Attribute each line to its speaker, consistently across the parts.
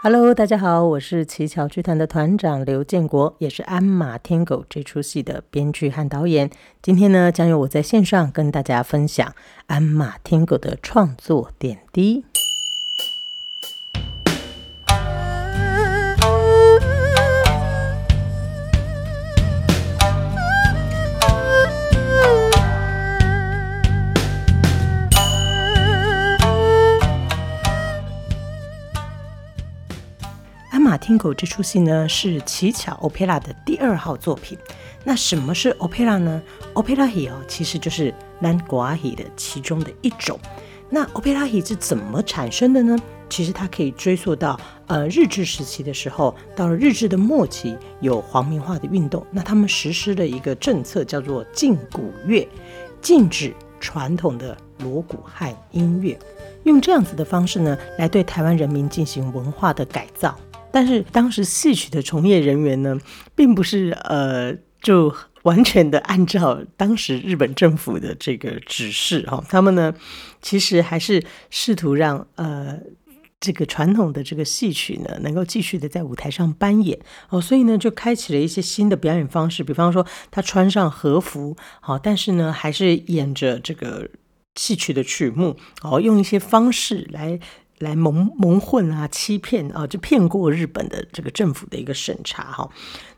Speaker 1: Hello，大家好，我是奇巧剧团的团长刘建国，也是《鞍马天狗》这出戏的编剧和导演。今天呢，将由我在线上跟大家分享《鞍马天狗》的创作点滴。《天狗》这出戏呢，是奇巧 Opera 的第二号作品。那什么是 Opera 呢？Opera 戏哦，其实就是咱歌仔戏的其中的一种。那 Opera 戏是怎么产生的呢？其实它可以追溯到呃日治时期的时候，到了日治的末期，有皇民化的运动，那他们实施了一个政策，叫做禁鼓乐，禁止传统的锣鼓汉音乐，用这样子的方式呢，来对台湾人民进行文化的改造。但是当时戏曲的从业人员呢，并不是呃，就完全的按照当时日本政府的这个指示哈，他们呢，其实还是试图让呃这个传统的这个戏曲呢，能够继续的在舞台上扮演哦，所以呢，就开启了一些新的表演方式，比方说他穿上和服，好，但是呢，还是演着这个戏曲的曲目，哦，用一些方式来。来蒙蒙混啊，欺骗啊，就骗过日本的这个政府的一个审查哈。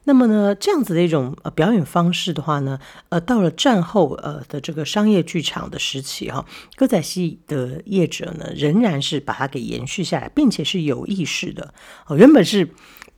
Speaker 1: 那么呢，这样子的一种呃表演方式的话呢，呃，到了战后呃的这个商业剧场的时期哈，歌仔戏的业者呢，仍然是把它给延续下来，并且是有意识的哦，原本是。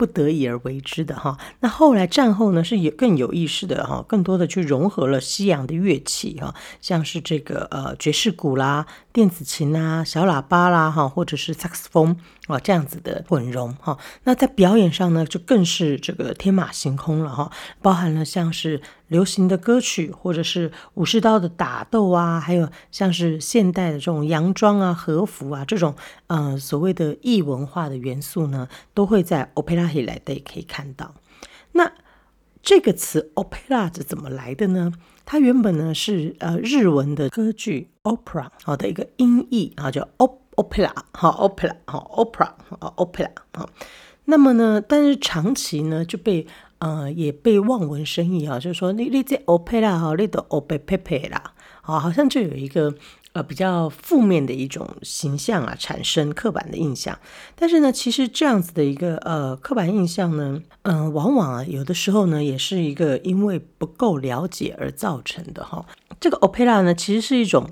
Speaker 1: 不得已而为之的哈，那后来战后呢，是有更有意识的哈，更多的去融合了西洋的乐器哈，像是这个呃爵士鼓啦、电子琴啦、小喇叭啦哈，或者是萨克斯风。哦这样子的混融哈。那在表演上呢，就更是这个天马行空了哈，包含了像是。流行的歌曲，或者是武士刀的打斗啊，还有像是现代的这种洋装啊、和服啊这种，呃，所谓的异文化的元素呢，都会在 Opera 里来的可以看到。那这个词 Opera 是怎么来的呢？它原本呢是呃日文的歌剧 Opera 好的一个音译啊，叫 op Opera 好 Opera 好 Opera 好 Opera 好。那么呢，但是长期呢就被。呃，也被望文生义啊，就是说你你这 opera 哈，你都 opera pepe 啦，好，好像就有一个呃比较负面的一种形象啊产生刻板的印象。但是呢，其实这样子的一个呃刻板印象呢，嗯、呃，往往啊有的时候呢，也是一个因为不够了解而造成的哈。这个 opera 呢，其实是一种。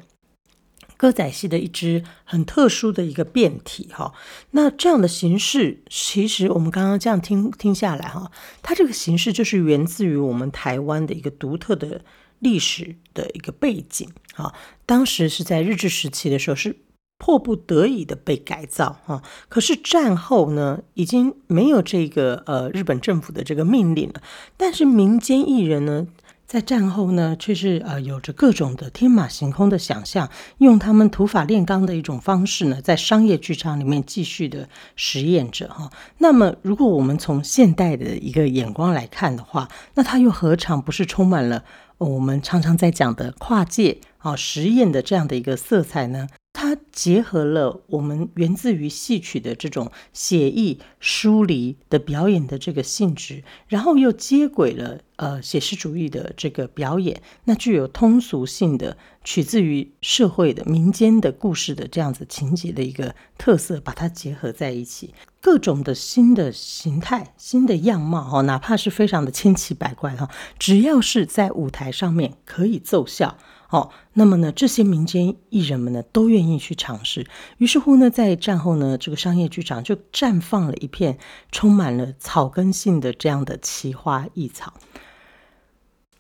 Speaker 1: 歌仔戏的一支很特殊的一个变体哈，那这样的形式，其实我们刚刚这样听听下来哈，它这个形式就是源自于我们台湾的一个独特的历史的一个背景啊。当时是在日治时期的时候，是迫不得已的被改造哈。可是战后呢，已经没有这个呃日本政府的这个命令了，但是民间艺人呢，在战后呢，却是呃有着各种的天马行空的想象，用他们土法炼钢的一种方式呢，在商业剧场里面继续的实验着哈。那么，如果我们从现代的一个眼光来看的话，那它又何尝不是充满了我们常常在讲的跨界啊实验的这样的一个色彩呢？它结合了我们源自于戏曲的这种写意疏离的表演的这个性质，然后又接轨了呃写实主义的这个表演，那具有通俗性的取自于社会的民间的故事的这样子情节的一个特色，把它结合在一起，各种的新的形态、新的样貌哈，哪怕是非常的千奇百怪哈，只要是在舞台上面可以奏效。哦，那么呢，这些民间艺人们呢，都愿意去尝试。于是乎呢，在战后呢，这个商业剧场就绽放了一片充满了草根性的这样的奇花异草。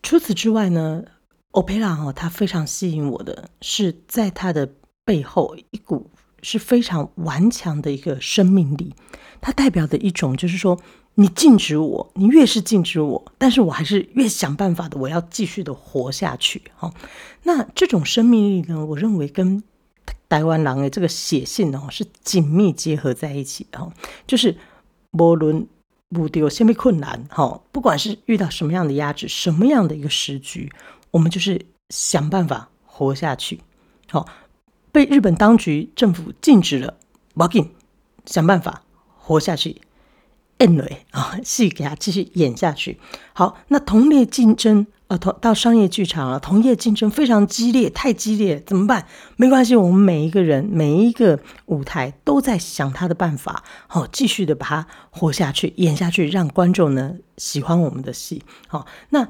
Speaker 1: 除此之外呢，Opera 哈，它非常吸引我的是，在它的背后一股是非常顽强的一个生命力。它代表的一种就是说，你禁止我，你越是禁止我，但是我还是越想办法的，我要继续的活下去。哈，那这种生命力呢，我认为跟台湾狼的这个血性哦是紧密结合在一起的。就是无论目的有什么困难，哈，不管是遇到什么样的压制，什么样的一个时局，我们就是想办法活下去。好，被日本当局政府禁止了，，maging，想办法活下去。演嘞啊，戏给他继续演下去。好，那同类竞争，呃，同到商业剧场了，同业竞争非常激烈，太激烈，怎么办？没关系，我们每一个人，每一个舞台都在想他的办法，好，继续的把它活下去，演下去，让观众呢喜欢我们的戏。好，那。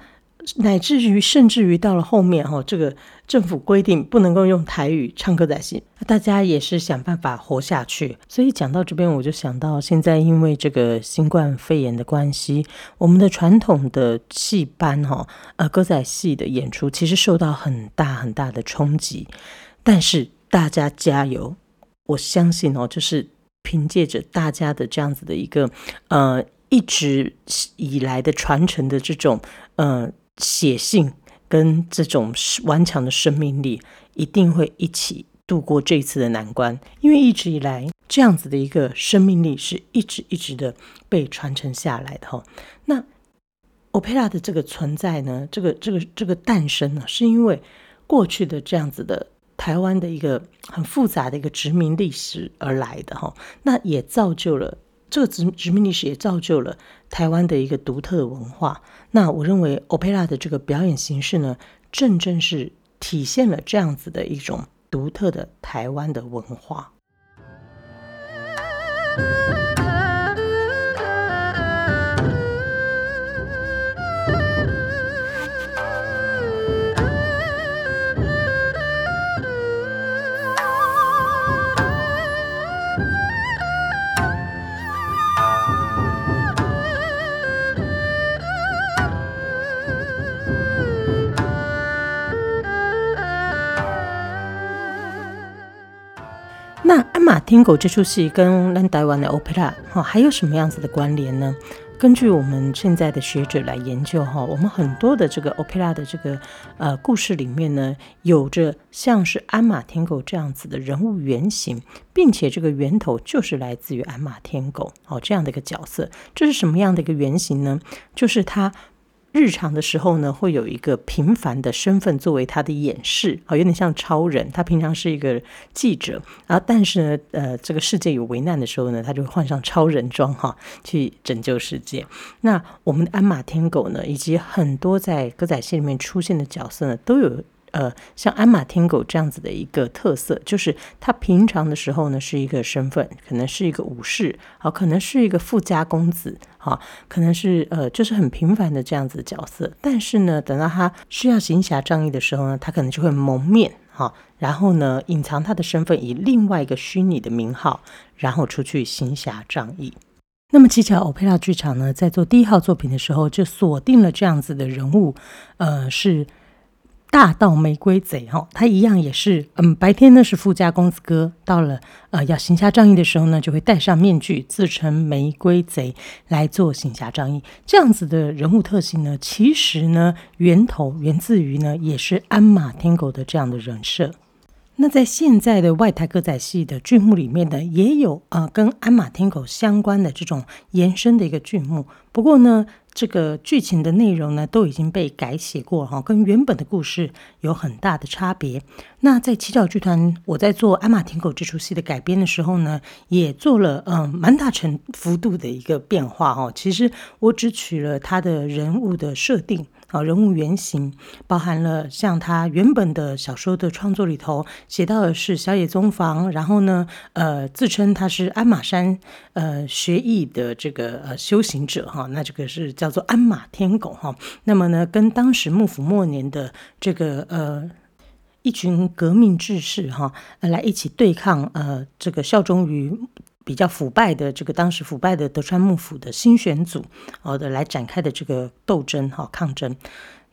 Speaker 1: 乃至于，甚至于到了后面哈，这个政府规定不能够用台语唱歌仔戏，大家也是想办法活下去。所以讲到这边，我就想到现在因为这个新冠肺炎的关系，我们的传统的戏班哈，呃，歌仔戏的演出其实受到很大很大的冲击。但是大家加油，我相信哦，就是凭借着大家的这样子的一个呃一直以来的传承的这种呃。血性跟这种顽强的生命力，一定会一起度过这次的难关。因为一直以来，这样子的一个生命力是一直一直的被传承下来的哈。那 Opera 的这个存在呢，这个这个这个诞生呢，是因为过去的这样子的台湾的一个很复杂的一个殖民历史而来的哈。那也造就了。这个殖殖民历史也造就了台湾的一个独特的文化。那我认为，Opera 的这个表演形式呢，正正是体现了这样子的一种独特的台湾的文化。马天狗》这出戏跟咱台湾的 Opera 哈还有什么样子的关联呢？根据我们现在的学者来研究哈，我们很多的这个 Opera 的这个呃故事里面呢，有着像是鞍马天狗这样子的人物原型，并且这个源头就是来自于鞍马天狗哦这样的一个角色。这是什么样的一个原型呢？就是他。日常的时候呢，会有一个平凡的身份作为他的掩饰，好，有点像超人。他平常是一个记者，然后但是呢，呃，这个世界有危难的时候呢，他就换上超人装哈，去拯救世界。那我们的鞍马天狗呢，以及很多在歌仔戏里面出现的角色呢，都有。呃，像鞍马天狗这样子的一个特色，就是他平常的时候呢是一个身份，可能是一个武士，好，可能是一个富家公子，好，可能是呃，就是很平凡的这样子的角色。但是呢，等到他需要行侠仗义的时候呢，他可能就会蒙面，哈，然后呢，隐藏他的身份，以另外一个虚拟的名号，然后出去行侠仗义。那么七巧欧佩拉剧场呢，在做第一号作品的时候，就锁定了这样子的人物，呃，是。大盗玫瑰贼哈，他一样也是，嗯，白天呢是富家公子哥，到了呃要行侠仗义的时候呢，就会戴上面具，自称玫瑰贼来做行侠仗义。这样子的人物特性呢，其实呢源头源自于呢，也是鞍马天狗的这样的人设。那在现在的外台歌仔戏的剧目里面呢，也有呃跟鞍马天狗相关的这种延伸的一个剧目。不过呢，这个剧情的内容呢都已经被改写过哈，跟原本的故事有很大的差别。那在七角剧团，我在做《鞍马天狗》这出戏的改编的时候呢，也做了嗯蛮大程幅度的一个变化哈。其实我只取了他的人物的设定。啊，人物原型包含了像他原本的小说的创作里头写到的是小野宗房，然后呢，呃，自称他是鞍马山呃学艺的这个呃修行者哈，那这个是叫做鞍马天狗哈。那么呢，跟当时幕府末年的这个呃一群革命志士哈，来一起对抗呃这个效忠于。比较腐败的这个当时腐败的德川幕府的新选组，好的来展开的这个斗争哈抗争。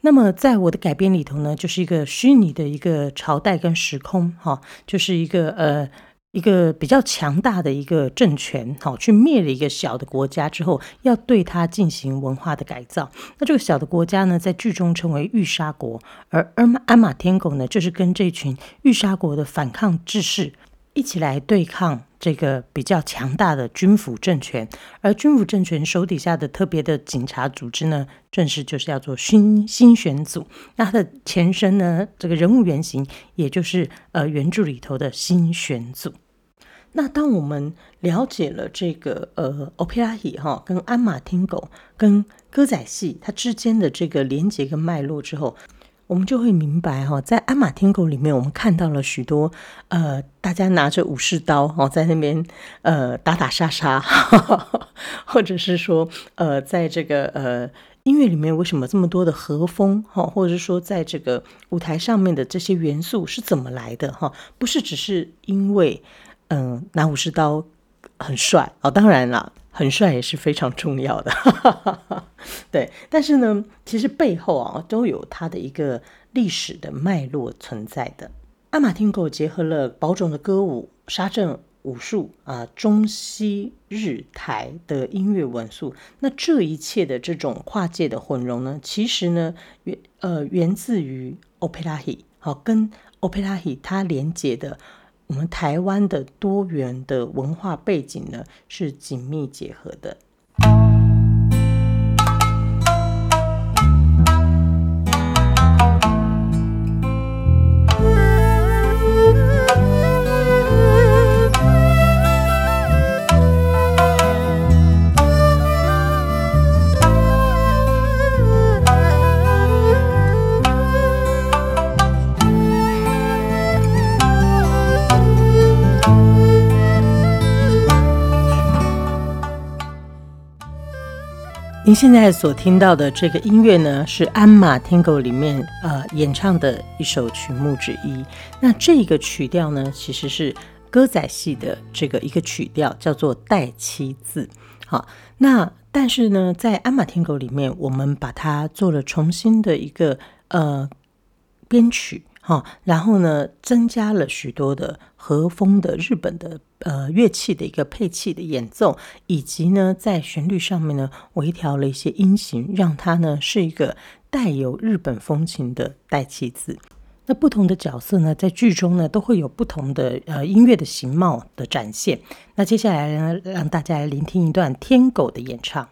Speaker 1: 那么在我的改编里头呢，就是一个虚拟的一个朝代跟时空哈，就是一个呃一个比较强大的一个政权，好，去灭了一个小的国家之后，要对它进行文化的改造。那这个小的国家呢，在剧中称为御沙国，而鞍鞍马天狗呢，就是跟这群御沙国的反抗志士一起来对抗这个比较强大的军府政权。而军府政权手底下的特别的警察组织呢，正式就是叫做新新选组。那它的前身呢，这个人物原型，也就是呃原著里头的新选组。那当我们了解了这个呃，opera 戏哈，跟鞍马天狗跟歌仔戏它之间的这个连接跟脉络之后，我们就会明白哈，在鞍马天狗里面，我们看到了许多呃，大家拿着武士刀哦，在那边呃打打杀杀，或者是说呃，在这个呃音乐里面为什么这么多的和风哈，或者是说在这个舞台上面的这些元素是怎么来的哈？不是只是因为。嗯，拿武士刀很帅哦，当然了，很帅也是非常重要的，对。但是呢，其实背后啊都有它的一个历史的脉络存在的。阿马天狗结合了宝冢的歌舞、沙阵武术啊，中西日台的音乐元素。那这一切的这种跨界的混融呢，其实呢源呃源自于 opera 戏，好，跟 opera 戏它连接的。我们台湾的多元的文化背景呢，是紧密结合的。您现在所听到的这个音乐呢，是《鞍马天狗》里面呃演唱的一首曲目之一。那这个曲调呢，其实是歌仔戏的这个一个曲调，叫做带七字。好，那但是呢，在《鞍马天狗》里面，我们把它做了重新的一个呃编曲。哈，然后呢，增加了许多的和风的日本的呃乐器的一个配器的演奏，以及呢，在旋律上面呢，微调了一些音型，让它呢是一个带有日本风情的带气字。那不同的角色呢，在剧中呢，都会有不同的呃音乐的形貌的展现。那接下来呢，让大家来聆听一段天狗的演唱。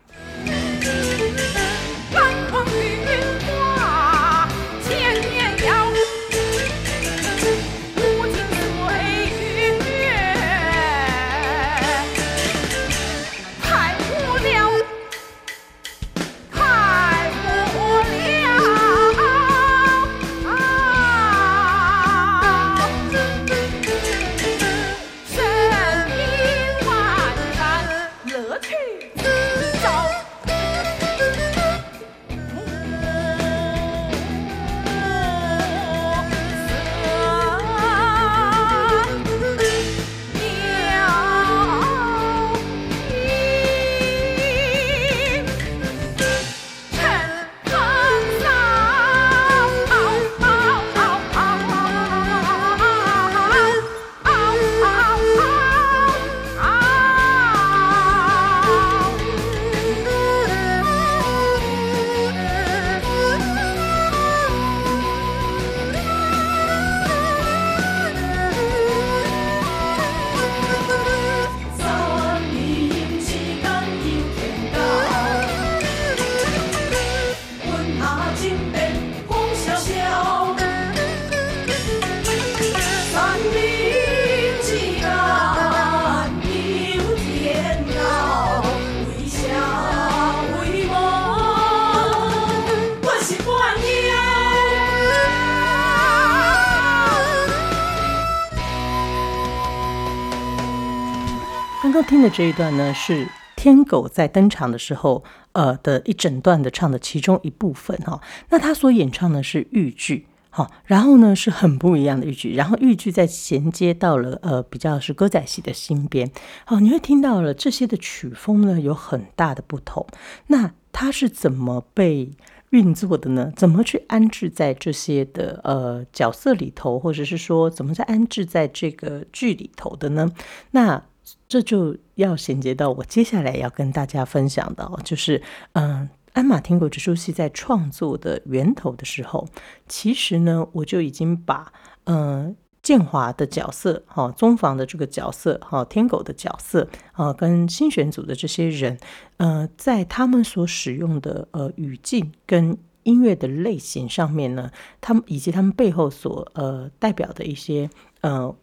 Speaker 1: 这一段呢，是天狗在登场的时候，呃的一整段的唱的其中一部分哈。那他所演唱的是豫剧，哈，然后呢是很不一样的豫剧，然后豫剧再衔接到了呃比较是歌仔戏的新编，好，你会听到了这些的曲风呢有很大的不同。那它是怎么被运作的呢？怎么去安置在这些的呃角色里头，或者是说怎么在安置在这个剧里头的呢？那这就要衔接到我接下来要跟大家分享的哦，就是嗯，呃《鞍马天狗》这出戏在创作的源头的时候，其实呢，我就已经把嗯。呃建华的角色，哈，宗房的这个角色，哈，天狗的角色，啊，跟新选组的这些人，呃，在他们所使用的呃语境跟音乐的类型上面呢，他们以及他们背后所呃代表的一些呃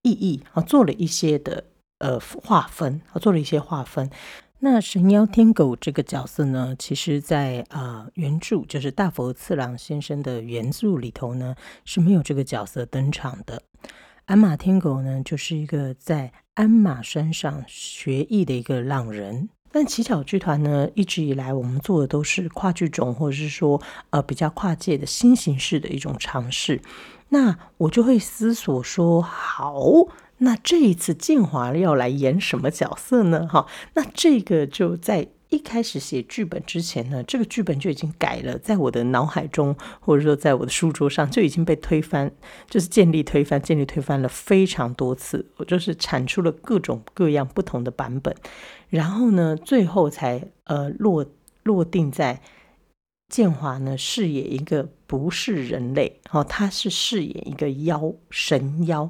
Speaker 1: 意义啊，做了一些的呃划分，啊，做了一些划分。那神妖天狗这个角色呢，其实在，啊原著就是大佛次郎先生的原著里头呢是没有这个角色登场的。鞍马天狗呢，就是一个在鞍马山上学艺的一个浪人。但乞巧剧团呢，一直以来我们做的都是跨剧种，或者是说呃比较跨界的新形式的一种尝试。那我就会思索说，好。那这一次建华要来演什么角色呢？哈，那这个就在一开始写剧本之前呢，这个剧本就已经改了，在我的脑海中，或者说在我的书桌上就已经被推翻，就是建立推翻，建立推翻了非常多次，我就是产出了各种各样不同的版本，然后呢，最后才呃落落定在建华呢饰演一个不是人类，哦，他是饰演一个妖神妖，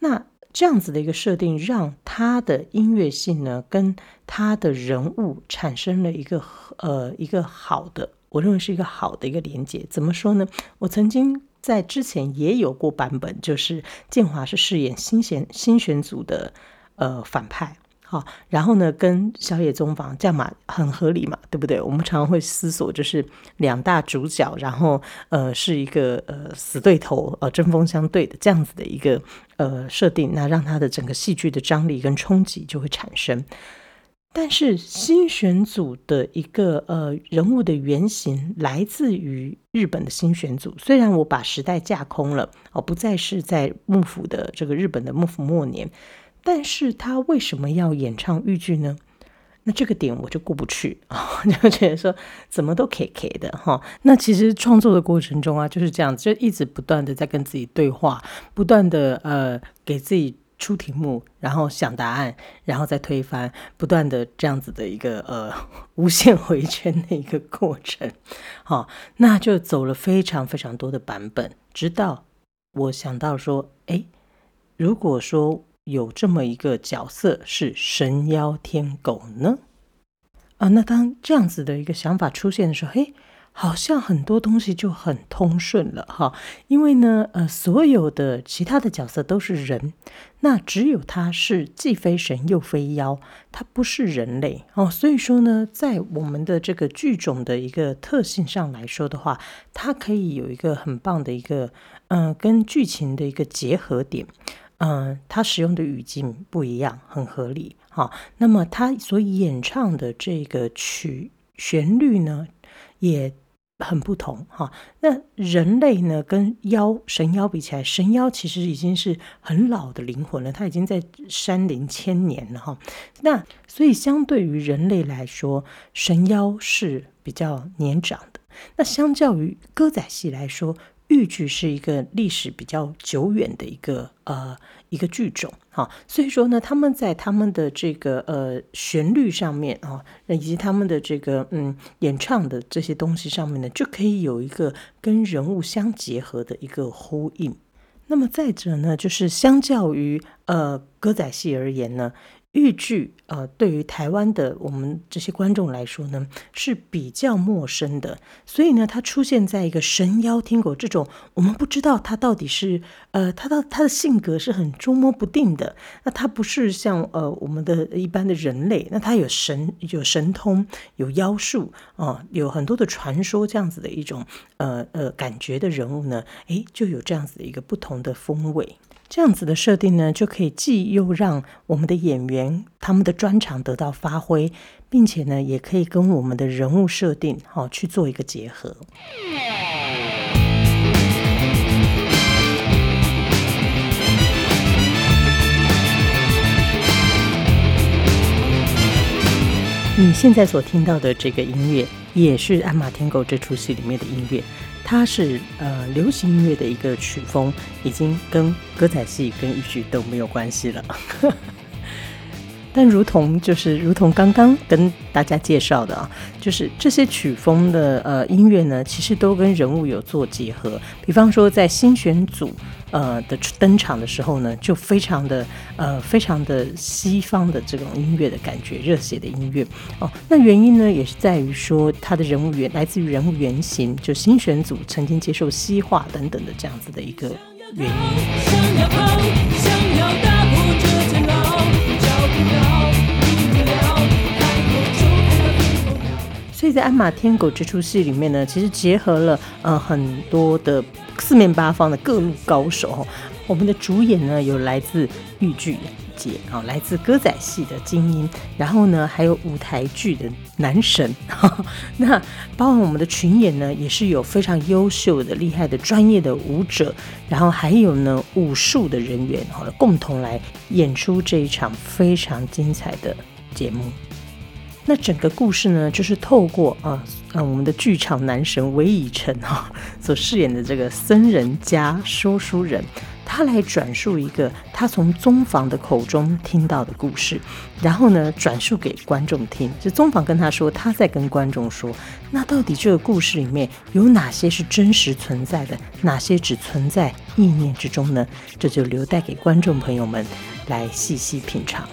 Speaker 1: 那。这样子的一个设定，让他的音乐性呢，跟他的人物产生了一个呃一个好的，我认为是一个好的一个连接。怎么说呢？我曾经在之前也有过版本，就是建华是饰演新选新选组的呃反派。好，然后呢，跟小野宗房这样嘛，很合理嘛，对不对？我们常常会思索，就是两大主角，然后呃，是一个呃死对头，呃针锋相对的这样子的一个呃设定，那让他的整个戏剧的张力跟冲击就会产生。但是新选组的一个呃人物的原型来自于日本的新选组，虽然我把时代架空了，哦，不再是在幕府的这个日本的幕府末年。但是他为什么要演唱豫剧呢？那这个点我就过不去啊，就觉得说怎么都 K K 的哈。那其实创作的过程中啊，就是这样子，就一直不断的在跟自己对话，不断的呃给自己出题目，然后想答案，然后再推翻，不断的这样子的一个呃 无限回圈的一个过程。好，那就走了非常非常多的版本，直到我想到说，哎，如果说。有这么一个角色是神妖天狗呢？啊，那当这样子的一个想法出现的时候，嘿，好像很多东西就很通顺了哈。因为呢，呃，所有的其他的角色都是人，那只有他是既非神又非妖，他不是人类哦。所以说呢，在我们的这个剧种的一个特性上来说的话，它可以有一个很棒的一个，嗯、跟剧情的一个结合点。嗯，他使用的语境不一样，很合理哈。那么他所演唱的这个曲旋律呢，也很不同哈。那人类呢，跟妖神妖比起来，神妖其实已经是很老的灵魂了，他已经在山林千年了哈。那所以相对于人类来说，神妖是比较年长的。那相较于歌仔戏来说，豫剧是一个历史比较久远的一个呃一个剧种哈，所以说呢，他们在他们的这个呃旋律上面啊，以及他们的这个嗯演唱的这些东西上面呢，就可以有一个跟人物相结合的一个呼应。那么再者呢，就是相较于呃歌仔戏而言呢。豫剧呃，对于台湾的我们这些观众来说呢，是比较陌生的。所以呢，它出现在一个神妖天狗这种，我们不知道它到底是呃，它的它的性格是很捉摸不定的。那它不是像呃我们的一般的人类，那它有神有神通，有妖术啊、有很多的传说这样子的一种呃呃感觉的人物呢，诶，就有这样子的一个不同的风味。这样子的设定呢，就可以既又让我们的演员他们的专长得到发挥，并且呢，也可以跟我们的人物设定好、哦、去做一个结合。你现在所听到的这个音乐。也是鞍马天狗这出戏里面的音乐。它是呃流行音乐的一个曲风，已经跟歌仔戏跟豫剧都没有关系了。但如同就是如同刚刚跟大家介绍的啊，就是这些曲风的呃音乐呢，其实都跟人物有做结合。比方说在新选组呃的登场的时候呢，就非常的呃非常的西方的这种音乐的感觉，热血的音乐哦。那原因呢，也是在于说他的人物原来自于人物原型，就新选组曾经接受西化等等的这样子的一个原因。所以在《鞍马天狗》这出戏里面呢，其实结合了呃很多的四面八方的各路高手。我们的主演呢有来自豫剧界啊，来自歌仔戏的精英，然后呢还有舞台剧的男神。那包括我们的群演呢，也是有非常优秀的、厉害的专业的舞者，然后还有呢武术的人员，哈，共同来演出这一场非常精彩的节目。那整个故事呢，就是透过啊，嗯、啊，我们的剧场男神韦以诚哈 所饰演的这个僧人加说书人，他来转述一个他从宗房的口中听到的故事，然后呢，转述给观众听。就宗房跟他说，他在跟观众说，那到底这个故事里面有哪些是真实存在的，哪些只存在意念之中呢？这就留待给观众朋友们来细细品尝。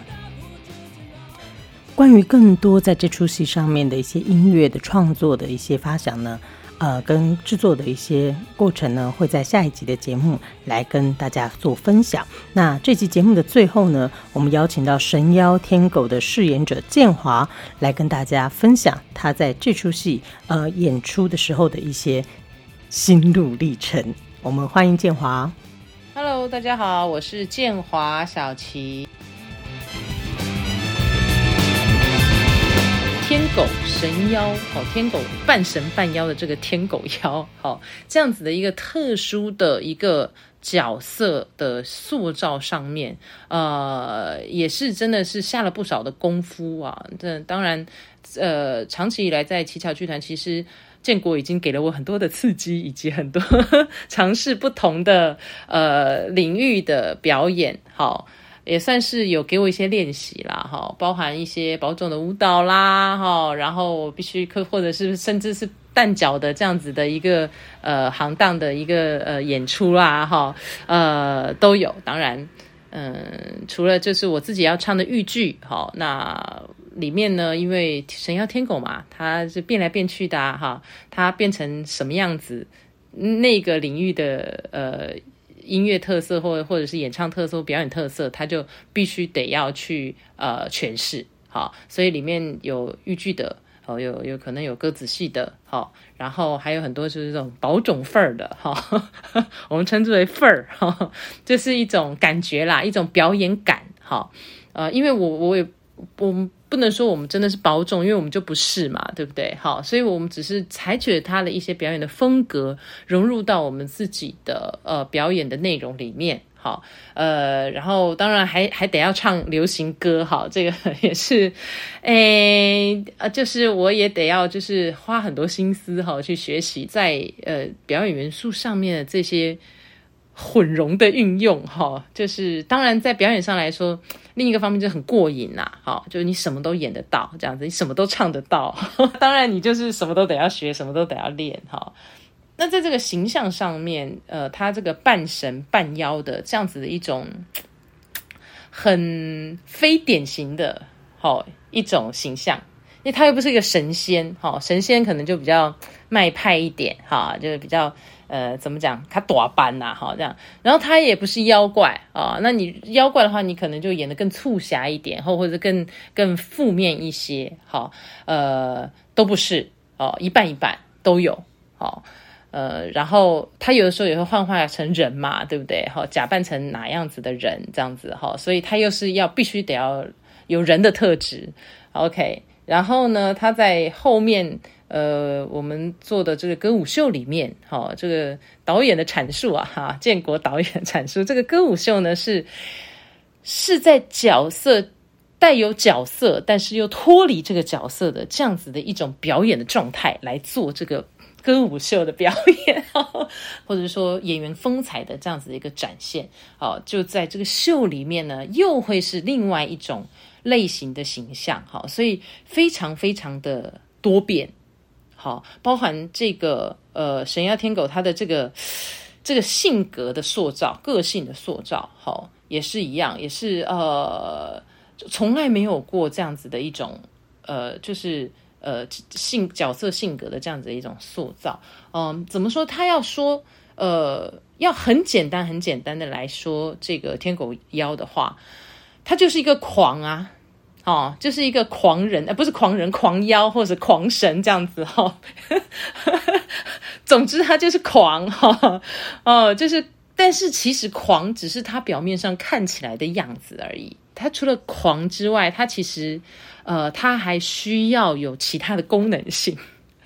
Speaker 1: 关于更多在这出戏上面的一些音乐的创作的一些发想呢，呃，跟制作的一些过程呢，会在下一集的节目来跟大家做分享。那这集节目的最后呢，我们邀请到神妖天狗的饰演者建华来跟大家分享他在这出戏呃演出的时候的一些心路历程。我们欢迎建华。
Speaker 2: Hello，大家好，我是建华小琪。天狗神妖，好，天狗半神半妖的这个天狗妖，好，这样子的一个特殊的一个角色的塑造上面，呃，也是真的是下了不少的功夫啊。这当然，呃，长期以来在七巧剧团，其实建国已经给了我很多的刺激，以及很多呵 呵尝试不同的呃领域的表演，好。也算是有给我一些练习啦，哈，包含一些保种的舞蹈啦，哈，然后我必须可，或者是甚至是蛋饺的这样子的一个呃行当的一个呃演出啦，哈，呃都有。当然，嗯、除了就是我自己要唱的豫剧，哈，那里面呢，因为神妖天狗嘛，它是变来变去的，哈，它变成什么样子，那个领域的呃。音乐特色或或者是演唱特色、表演特色，他就必须得要去呃诠释，好，所以里面有豫剧的，哦，有有可能有歌仔戏的，好，然后还有很多就是这种保种范儿的，哈，我们称之为范儿，哈，这是一种感觉啦，一种表演感，好，呃，因为我我也我。不能说我们真的是保种，因为我们就不是嘛，对不对？好，所以我们只是采取了他的一些表演的风格，融入到我们自己的呃表演的内容里面。好，呃，然后当然还还得要唱流行歌，好，这个也是，诶，呃，就是我也得要就是花很多心思哈去学习在呃表演元素上面的这些。混融的运用，哈，就是当然在表演上来说，另一个方面就很过瘾呐，好，就是你什么都演得到，这样子，你什么都唱得到，当然你就是什么都得要学，什么都得要练，哈。那在这个形象上面，呃，他这个半神半妖的这样子的一种很非典型的，好一种形象，因为他又不是一个神仙，哈，神仙可能就比较卖派一点，哈，就是比较。呃，怎么讲？他大班呐，哈，这样。然后他也不是妖怪啊，那你妖怪的话，你可能就演得更促狭一点，或或者更更负面一些，好，呃，都不是哦，一半一半都有，好，呃，然后他有的时候也会幻化成人嘛，对不对？好，假扮成哪样子的人，这样子，哈，所以他又是要必须得要有人的特质，OK。然后呢，他在后面。呃，我们做的这个歌舞秀里面，哈、哦，这个导演的阐述啊，哈，建国导演阐述这个歌舞秀呢，是是在角色带有角色，但是又脱离这个角色的这样子的一种表演的状态来做这个歌舞秀的表演，或者说演员风采的这样子的一个展现。好，就在这个秀里面呢，又会是另外一种类型的形象。好，所以非常非常的多变。好，包含这个呃神妖天狗他的这个这个性格的塑造、个性的塑造，好，也是一样，也是呃从来没有过这样子的一种呃，就是呃性角色性格的这样子的一种塑造。嗯、怎么说？他要说呃，要很简单、很简单的来说，这个天狗妖的话，他就是一个狂啊。哦，就是一个狂人，呃，不是狂人，狂妖或者狂神这样子哈、哦。总之，他就是狂哈。哦，就是，但是其实狂只是他表面上看起来的样子而已。他除了狂之外，他其实呃，他还需要有其他的功能性。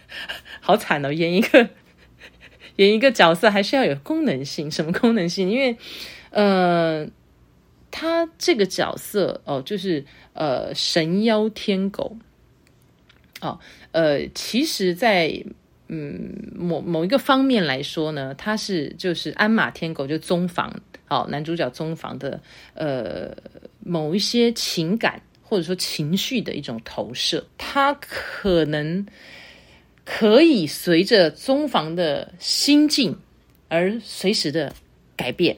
Speaker 2: 好惨哦，演一个演一个角色还需要有功能性，什么功能性？因为呃。他这个角色哦，就是呃神妖天狗哦，呃，其实在，在嗯某某一个方面来说呢，他是就是鞍马天狗就宗房哦，男主角宗房的呃某一些情感或者说情绪的一种投射，他可能可以随着宗房的心境而随时的改变。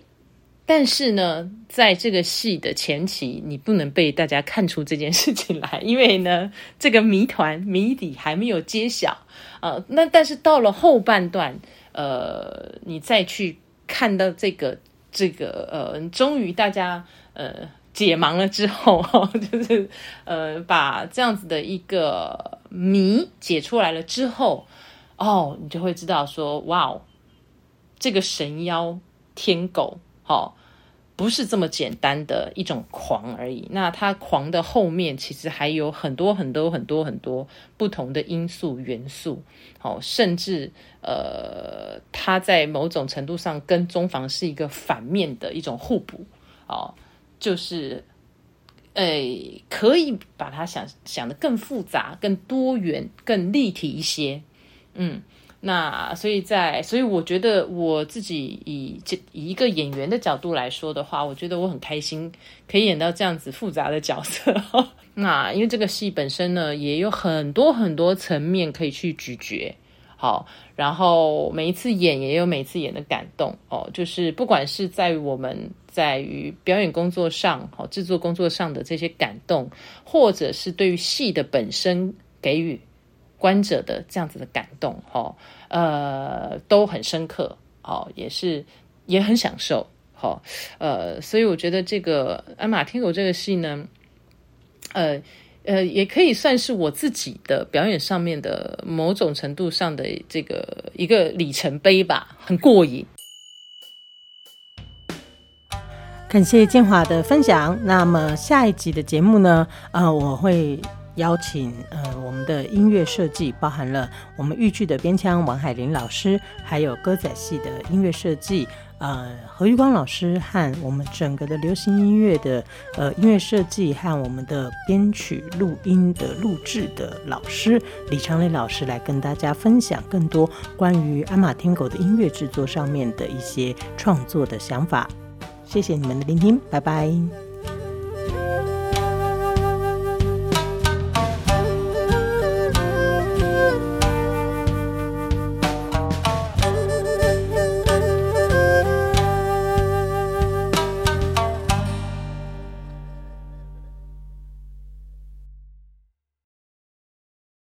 Speaker 2: 但是呢，在这个戏的前期，你不能被大家看出这件事情来，因为呢，这个谜团谜底还没有揭晓、呃。那但是到了后半段，呃，你再去看到这个这个呃，终于大家呃解盲了之后，就是呃把这样子的一个谜解出来了之后，哦，你就会知道说，哇哦，这个神妖天狗，好、哦。不是这么简单的一种狂而已。那他狂的后面其实还有很多很多很多很多不同的因素元素。好，甚至呃，他在某种程度上跟宗房是一个反面的一种互补。哦，就是诶，可以把它想想得更复杂、更多元、更立体一些。嗯。那所以在，所以我觉得我自己以这以一个演员的角度来说的话，我觉得我很开心可以演到这样子复杂的角色。那因为这个戏本身呢，也有很多很多层面可以去咀嚼。好，然后每一次演也有每一次演的感动哦，就是不管是在于我们在于表演工作上，好制作工作上的这些感动，或者是对于戏的本身给予。观者的这样子的感动，哈，呃，都很深刻，哦，也是也很享受，哈，呃，所以我觉得这个《鞍马天狗》这个戏呢，呃呃，也可以算是我自己的表演上面的某种程度上的这个一个里程碑吧，很过瘾。
Speaker 1: 感谢建华的分享。那么下一集的节目呢，呃，我会。邀请呃，我们的音乐设计包含了我们豫剧的编腔王海林老师，还有歌仔戏的音乐设计呃何玉光老师和我们整个的流行音乐的呃音乐设计和我们的编曲录音的录制的老师李长磊老师来跟大家分享更多关于鞍马天狗的音乐制作上面的一些创作的想法。谢谢你们的聆听，拜拜。